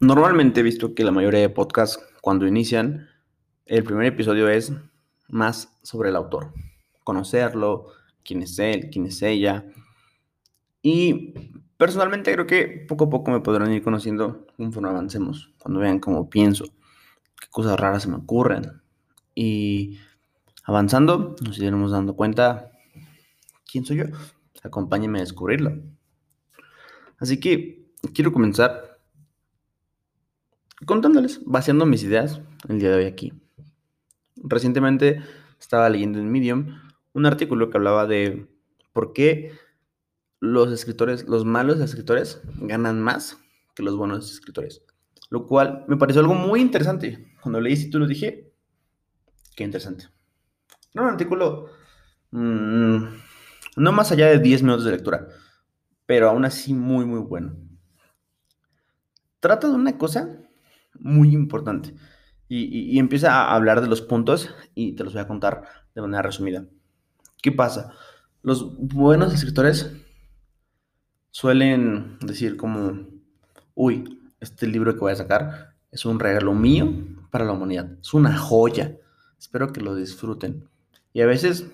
Normalmente he visto que la mayoría de podcasts, cuando inician, el primer episodio es más sobre el autor. Conocerlo, quién es él, quién es ella. Y personalmente creo que poco a poco me podrán ir conociendo conforme avancemos, cuando vean cómo pienso, qué cosas raras se me ocurren. Y avanzando, nos iremos dando cuenta quién soy yo. Acompáñenme a descubrirlo. Así que quiero comenzar contándoles, vaciando mis ideas el día de hoy aquí. Recientemente estaba leyendo en Medium un artículo que hablaba de por qué los escritores, los malos escritores, ganan más que los buenos escritores. Lo cual me pareció algo muy interesante. Cuando leí ese título dije, qué interesante. Era un artículo mmm, no más allá de 10 minutos de lectura, pero aún así muy, muy bueno. Trata de una cosa muy importante y, empieza a hablar de los puntos y te los voy a contar de manera resumida. ¿Qué pasa? Los buenos escritores suelen decir como, uy, este libro que voy a sacar es un regalo mío para la humanidad, es una joya, espero que lo disfruten. Y a veces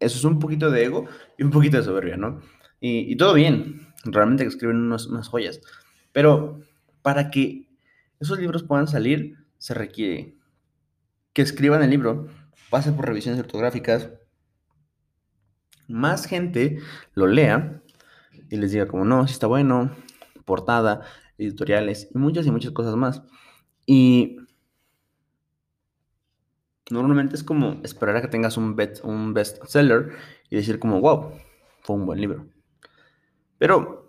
eso es un poquito de ego y un poquito de soberbia, ¿no? Y, todo bien, realmente escriben unas joyas. Pero para que esos libros puedan salir, se requiere que escriban el libro, pase por revisiones ortográficas, más gente lo lea y les diga como, no, si está bueno, portada, editoriales y muchas y muchas cosas más. Y Normalmente es como esperar a que tengas un, un bestseller y decir como, wow, fue un buen libro. Pero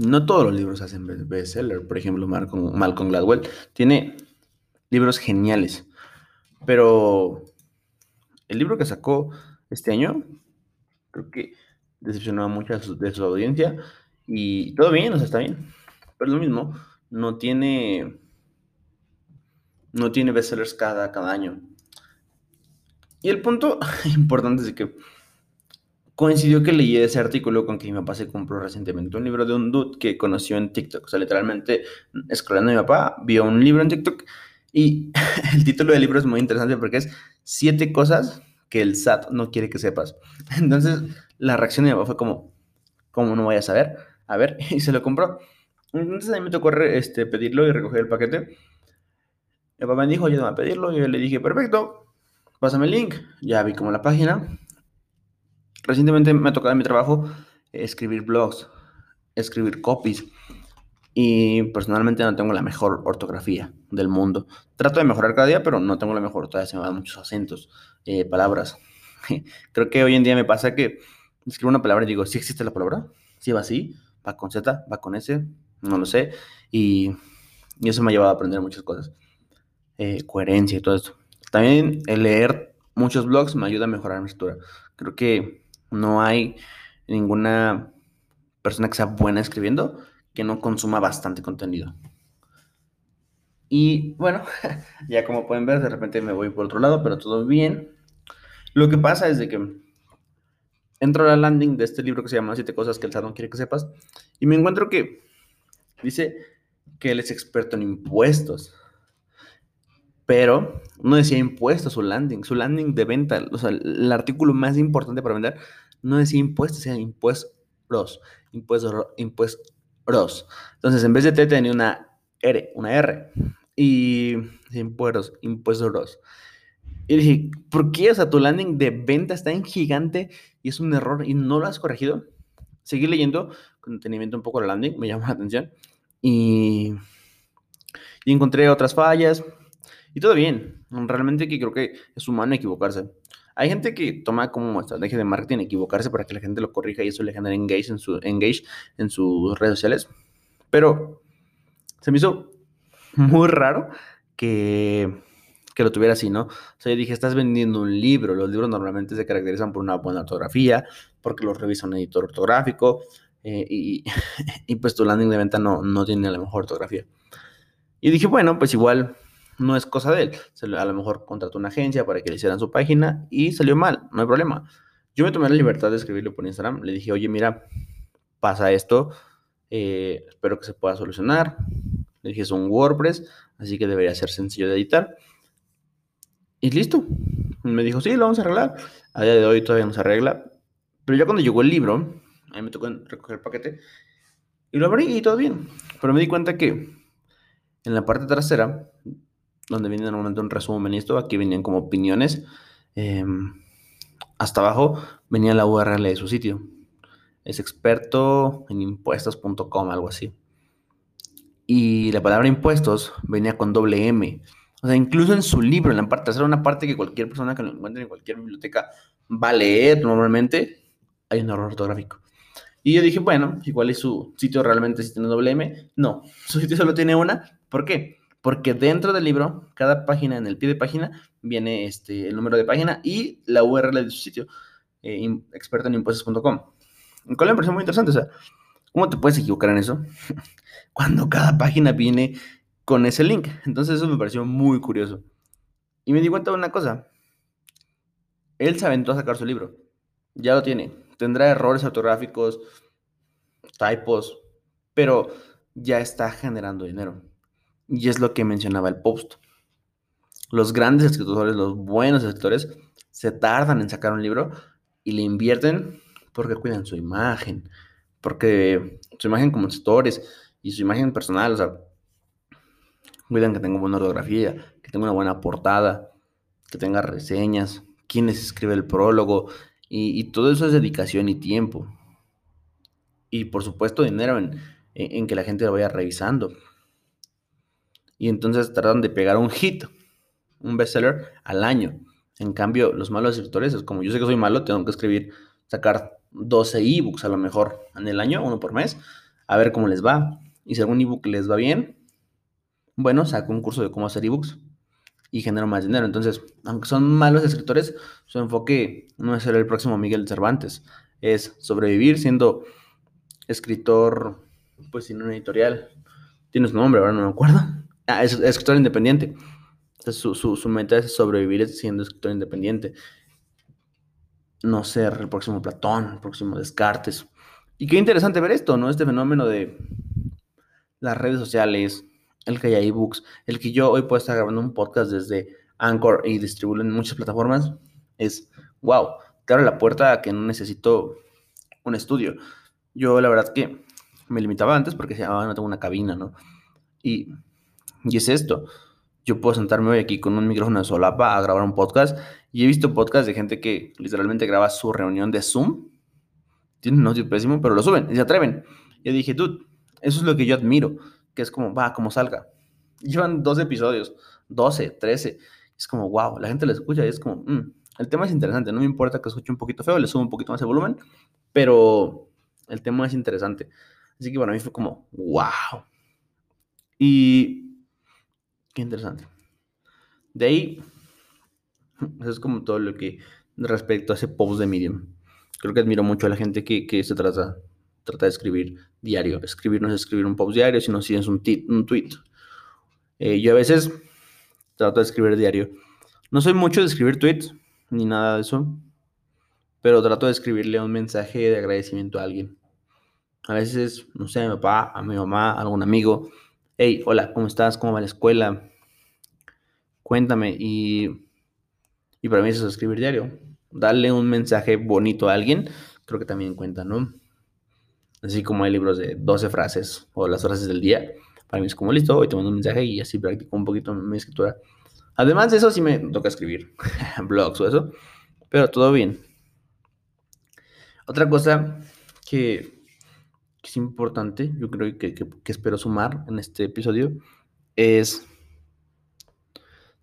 no todos los libros hacen bestseller. Por ejemplo, Malcolm, Gladwell tiene libros geniales. Pero el libro que sacó este año, creo que decepcionó a mucha de su audiencia. Y todo bien, o sea, está bien. Pero lo mismo, no tiene no tiene bestsellers cada, cada año. Y el punto importante es que coincidió que leí ese artículo con que mi papá se compró recientemente un libro de un dude que conoció en TikTok. O sea, literalmente, escalando a mi papá, vio un libro en TikTok y el título del libro es muy interesante porque es siete cosas que el SAT no quiere que sepas. Entonces, la reacción de mi papá fue como, ¿cómo no voy a saber? A ver, y se lo compró. Entonces a mí me tocó este, pedirlo y recoger el paquete. Mi papá me dijo, ayúdame a pedirlo. Y yo le dije, perfecto, pásame el link. Ya vi como la página. Recientemente me ha tocado en mi trabajo escribir blogs, escribir copies. Y personalmente no tengo la mejor ortografía del mundo. Trato de mejorar cada día, pero no tengo la mejor. Todavía se me van muchos acentos, eh, palabras. Creo que hoy en día me pasa que escribo una palabra y digo, ¿sí existe la palabra? ¿Sí va así? ¿Va con Z? ¿Va con S? No lo sé. Y, y eso me ha llevado a aprender muchas cosas. Eh, coherencia y todo esto. También el leer muchos blogs me ayuda a mejorar mi escritura. Creo que no hay ninguna persona que sea buena escribiendo que no consuma bastante contenido. Y bueno, ya como pueden ver, de repente me voy por otro lado, pero todo bien. Lo que pasa es de que entro a la landing de este libro que se llama Siete cosas que el SAT quiere que sepas y me encuentro que dice que él es experto en impuestos pero no decía impuestos su landing, su landing de venta, o sea, el artículo más importante para vender no decía impuestos, decía impuestos, impuestos, impuestos. Entonces, en vez de T tenía una R, una R, y impuestos, impuestos. Y dije, ¿por qué? O sea, tu landing de venta está en gigante y es un error y no lo has corregido. Seguí leyendo con detenimiento un poco la landing, me llamó la atención. Y, y encontré otras fallas, y todo bien, realmente que creo que es humano equivocarse. Hay gente que toma como estrategia de marketing equivocarse para que la gente lo corrija y eso le genere engage en, su, engage en sus redes sociales. Pero se me hizo muy raro que, que lo tuviera así, ¿no? O sea, yo dije, estás vendiendo un libro. Los libros normalmente se caracterizan por una buena ortografía, porque los revisa un editor ortográfico eh, y, y, pues tu landing de venta no, no tiene la mejor ortografía. Y dije, bueno, pues igual no es cosa de él. A lo mejor contrató una agencia para que le hicieran su página y salió mal, no hay problema. Yo me tomé la libertad de escribirle por Instagram, le dije, oye, mira, pasa esto, eh, espero que se pueda solucionar. Le dije, es un WordPress, así que debería ser sencillo de editar. Y listo. Me dijo, sí, lo vamos a arreglar. A día de hoy todavía no se arregla. Pero ya cuando llegó el libro, a mí me tocó recoger el paquete. Y lo abrí y todo bien. Pero me di cuenta que en la parte trasera, donde viene normalmente un resumen y esto, aquí venían como opiniones. Em, hasta abajo venía la URL de su sitio. Es experto en impuestos.com, algo así. Y la palabra impuestos venía con doble M. O sea, incluso en su libro, en la parte trasera, una parte que cualquier persona que lo encuentre en cualquier biblioteca va a leer normalmente, hay un error ortográfico. Y yo dije, bueno, igual es su sitio realmente si tiene doble M. No, su sitio solo tiene una. ¿Por qué? Porque dentro del libro, cada página, en el pie de página, viene este, el número de página y la URL de su sitio, eh, experto en impuestos.com. Cual me pareció muy interesante. O sea, ¿cómo te puedes equivocar en eso? Cuando cada página viene con ese link. Entonces eso me pareció muy curioso. Y me di cuenta de una cosa. Él se aventó a sacar su libro. Ya lo tiene. Tendrá errores ortográficos, typos, pero ya está generando dinero. Y es lo que mencionaba el post. Los grandes escritores, los buenos escritores, se tardan en sacar un libro y le invierten porque cuidan su imagen, porque su imagen como escritores y su imagen personal, o sea, Cuidan que tenga buena ortografía, que tenga una buena portada, que tenga reseñas, quién les escribe el prólogo, y, todo eso es dedicación y tiempo. Y por supuesto dinero en, que la gente lo vaya revisando. Y entonces tratan de pegar un hit, un bestseller al año. En cambio, los malos escritores es como yo sé que soy malo, tengo que escribir, sacar 12 ebooks a lo mejor en el año, uno por mes, a ver cómo les va. Y si algún ebook les va bien, bueno, saco un curso de cómo hacer ebooks y genero más dinero. Entonces, aunque son malos escritores, su enfoque no es ser el próximo Miguel Cervantes, es sobrevivir siendo escritor, pues sin una editorial. Tiene su nombre, ahora no me acuerdo. Ah, es, escritor independiente. Su, su, meta es sobrevivir siendo escritor independiente. No ser el próximo Platón, el próximo Descartes. Y qué interesante ver esto, ¿no? Este fenómeno de las redes sociales, el que haya ebooks, el que yo hoy pueda estar grabando un podcast desde Anchor y distribuirlo en muchas plataformas, es wow, te abre la puerta a que no necesito un estudio. Yo la verdad que me limitaba antes porque se no tengo una cabina, ¿no? Y, y es esto. Yo puedo sentarme hoy aquí con un micrófono de solapa a grabar un podcast y he visto podcasts de gente que literalmente graba su reunión de Zoom. Tienen un audio pésimo, pero lo suben y se atreven. Yo dije, dude, eso es lo que yo admiro que es como, va, como salga. Llevan dos episodios, 12, 13. Es como, wow, la gente lo escucha y es como, mm, el tema es interesante. No me importa que escuche un poquito feo, le subo un poquito más el volumen, pero el tema es interesante. Así que bueno, a mí fue como, wow. Y qué interesante. De ahí, eso es como todo lo que respecto a ese post de Medium. Creo que admiro mucho a la gente que, que se trata trata de escribir diario. Escribir no es escribir un post diario, sino si es un, un tweet. Eh, yo a veces trato de escribir diario. No soy mucho de escribir tweets, ni nada de eso, pero trato de escribirle un mensaje de agradecimiento a alguien. A veces, no sé, a mi papá, a mi mamá, a algún amigo. Hey, hola, ¿cómo estás? ¿Cómo va la escuela? Cuéntame. Y, y para mí eso es escribir diario. Darle un mensaje bonito a alguien, creo que también cuenta, ¿no? Así como hay libros de 12 frases o las frases del día. Para mí es como listo, hoy te mando un mensaje y así practico un poquito mi escritura. Además de eso, sí me toca escribir blogs o eso, pero todo bien. Otra cosa que, es importante, yo creo que, que, espero sumar en este episodio, es.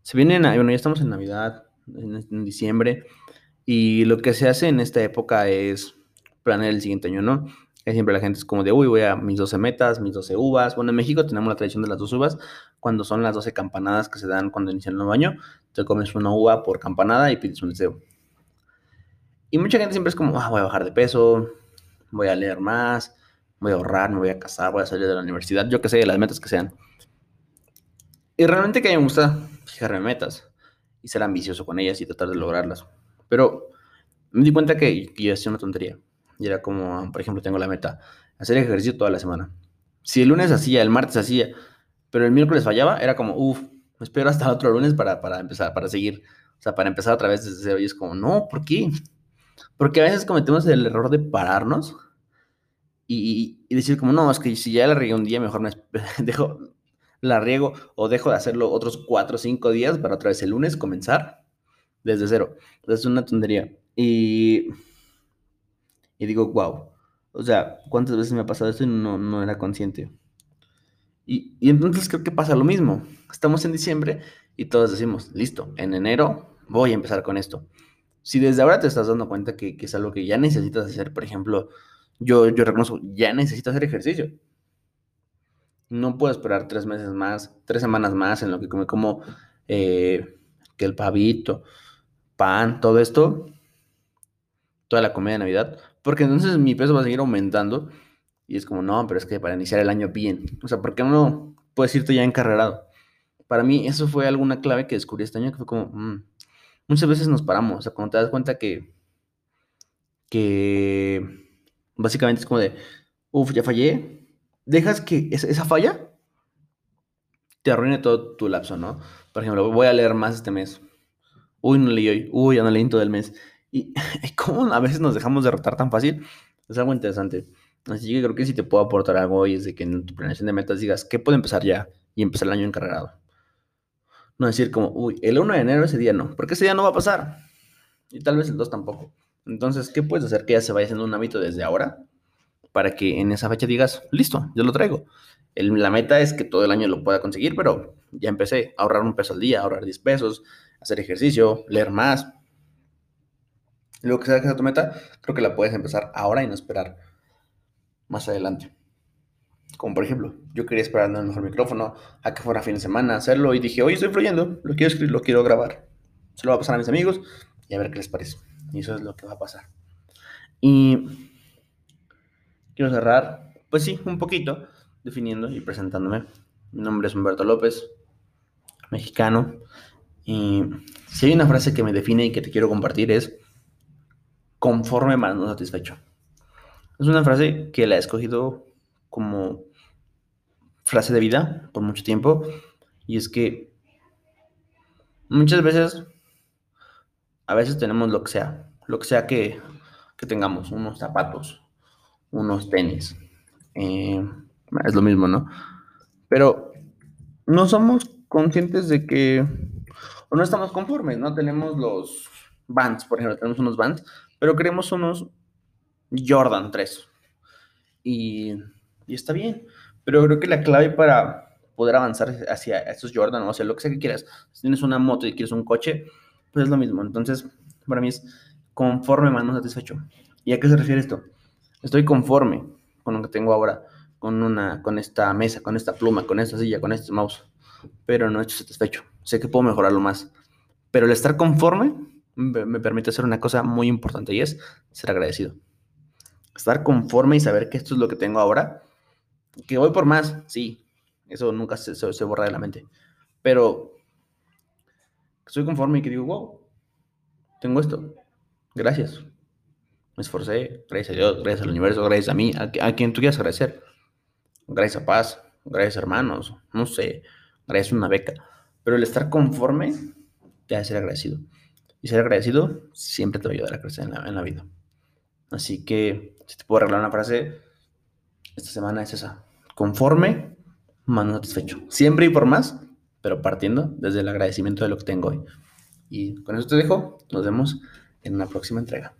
Se viene, bueno, ya estamos en Navidad, en diciembre, y lo que se hace en esta época es planear el siguiente año, ¿no? siempre la gente es como de, uy, voy a mis 12 metas, mis 12 uvas. Bueno, en México tenemos la tradición de las dos uvas, cuando son las 12 campanadas que se dan cuando inicia el nuevo año. Te comes una uva por campanada y pides un deseo. Y mucha gente siempre es como, ah, voy a bajar de peso, voy a leer más, voy a ahorrar, me voy a casar, voy a salir de la universidad, yo qué sé, las metas que sean. Y realmente que a mí me gusta fijarme metas y ser ambicioso con ellas y tratar de lograrlas. Pero me di cuenta que, yo hacía una tontería. Y era como, por ejemplo, tengo la meta, hacer ejercicio toda la semana. Si el lunes hacía, el martes hacía, pero el miércoles fallaba, era como, uff, espero hasta el otro lunes para, para empezar, para seguir. O sea, para empezar otra vez desde cero. Y es como, no, ¿por qué? Porque a veces cometemos el error de pararnos y, decir como, no, es que si ya la regué un día, mejor me dejo, la riego o dejo de hacerlo otros cuatro o cinco días para otra vez el lunes comenzar desde cero. Entonces es una tontería. Y, y digo, wow. O sea, ¿cuántas veces me ha pasado esto y no, no era consciente? Y, y entonces creo que pasa lo mismo. Estamos en diciembre y todos decimos, listo, en enero voy a empezar con esto. Si desde ahora te estás dando cuenta que, que es algo que ya necesitas hacer, por ejemplo, yo, yo reconozco, ya necesito hacer ejercicio. No puedo esperar tres meses más, tres semanas más en lo que come como eh, que el pavito, pan, todo esto, toda la comida de Navidad, porque entonces mi peso va a seguir aumentando y es como, no, pero es que para iniciar el año bien, o sea, ¿por qué no puedes irte ya encarrerado? Para mí eso fue alguna clave que descubrí este año, que fue como, mm, muchas veces nos paramos, o sea, cuando te das cuenta que, que Básicamente es como de, uff, ya fallé. Dejas que esa, falla te arruine todo tu lapso, ¿no? Por ejemplo, voy a leer más este mes. Uy, no leí hoy. Uy, ya no leí todo el mes. Y, cómo a veces nos dejamos derrotar tan fácil, es algo interesante. Así que creo que si te puedo aportar algo hoy es de que en tu planeación de metas digas, ¿qué puedo empezar ya? Y empezar el año encarregado. No decir como, uy, el 1 de enero ese día no, porque ese día no va a pasar. Y tal vez el 2 tampoco. Entonces, ¿qué puedes hacer que ya se vaya haciendo un hábito desde ahora? Para que en esa fecha digas, listo, yo lo traigo. la meta es que todo el año lo pueda conseguir, pero ya empecé a ahorrar un peso al día, ahorrar 10 pesos, hacer ejercicio, leer más. Lo que sea que sea tu meta, creo que la puedes empezar ahora y no esperar más adelante. Como por ejemplo, yo quería esperar un mejor micrófono, a que fuera fin de semana, hacerlo y dije, oye, estoy fluyendo, lo quiero escribir, lo quiero grabar. Se lo voy a pasar a mis amigos y a ver qué les parece. Y eso es lo que va a pasar. Y quiero cerrar, pues sí, un poquito, definiendo y presentándome. Mi nombre es Humberto López, mexicano. Y si hay una frase que me define y que te quiero compartir es conforme más no satisfecho. Es una frase que la he escogido como frase de vida por mucho tiempo. Y es que muchas veces a veces tenemos lo que sea, lo que sea que, tengamos, unos zapatos, unos tenis. Eh, es lo mismo, ¿no? Pero no somos conscientes de que, o no estamos conformes, ¿no? Tenemos los Vans, por ejemplo, tenemos unos Vans, pero queremos unos Jordan 3. Y, y está bien, pero creo que la clave para poder avanzar hacia estos Jordan o hacia lo que sea que quieras, si tienes una moto y quieres un coche, pues es lo mismo. Entonces, para mí es conforme más no satisfecho. ¿Y a qué se refiere esto? Estoy conforme con lo que tengo ahora, con, una, con esta mesa, con esta pluma, con esta silla, con este mouse, pero no estoy satisfecho. Sé que puedo mejorarlo más. Pero el estar conforme me permite hacer una cosa muy importante y es ser agradecido. Estar conforme y saber que esto es lo que tengo ahora. Que voy por más, sí. Eso nunca se, se borra de la mente. Pero estoy conforme y que digo, wow, tengo esto. Gracias. Me esforcé, gracias a Dios, gracias al universo, gracias a mí, a, quien tú quieras agradecer. Gracias a paz, gracias hermanos, no sé, gracias a una beca. Pero el estar conforme te hace ser agradecido. Y ser agradecido siempre te va a ayudar a crecer en la, en la vida. Así que, si te puedo arreglar una frase, esta semana es esa. Conforme, más satisfecho. Siempre y por más, pero partiendo desde el agradecimiento de lo que tengo hoy. Y con eso te dejo, nos vemos en una próxima entrega.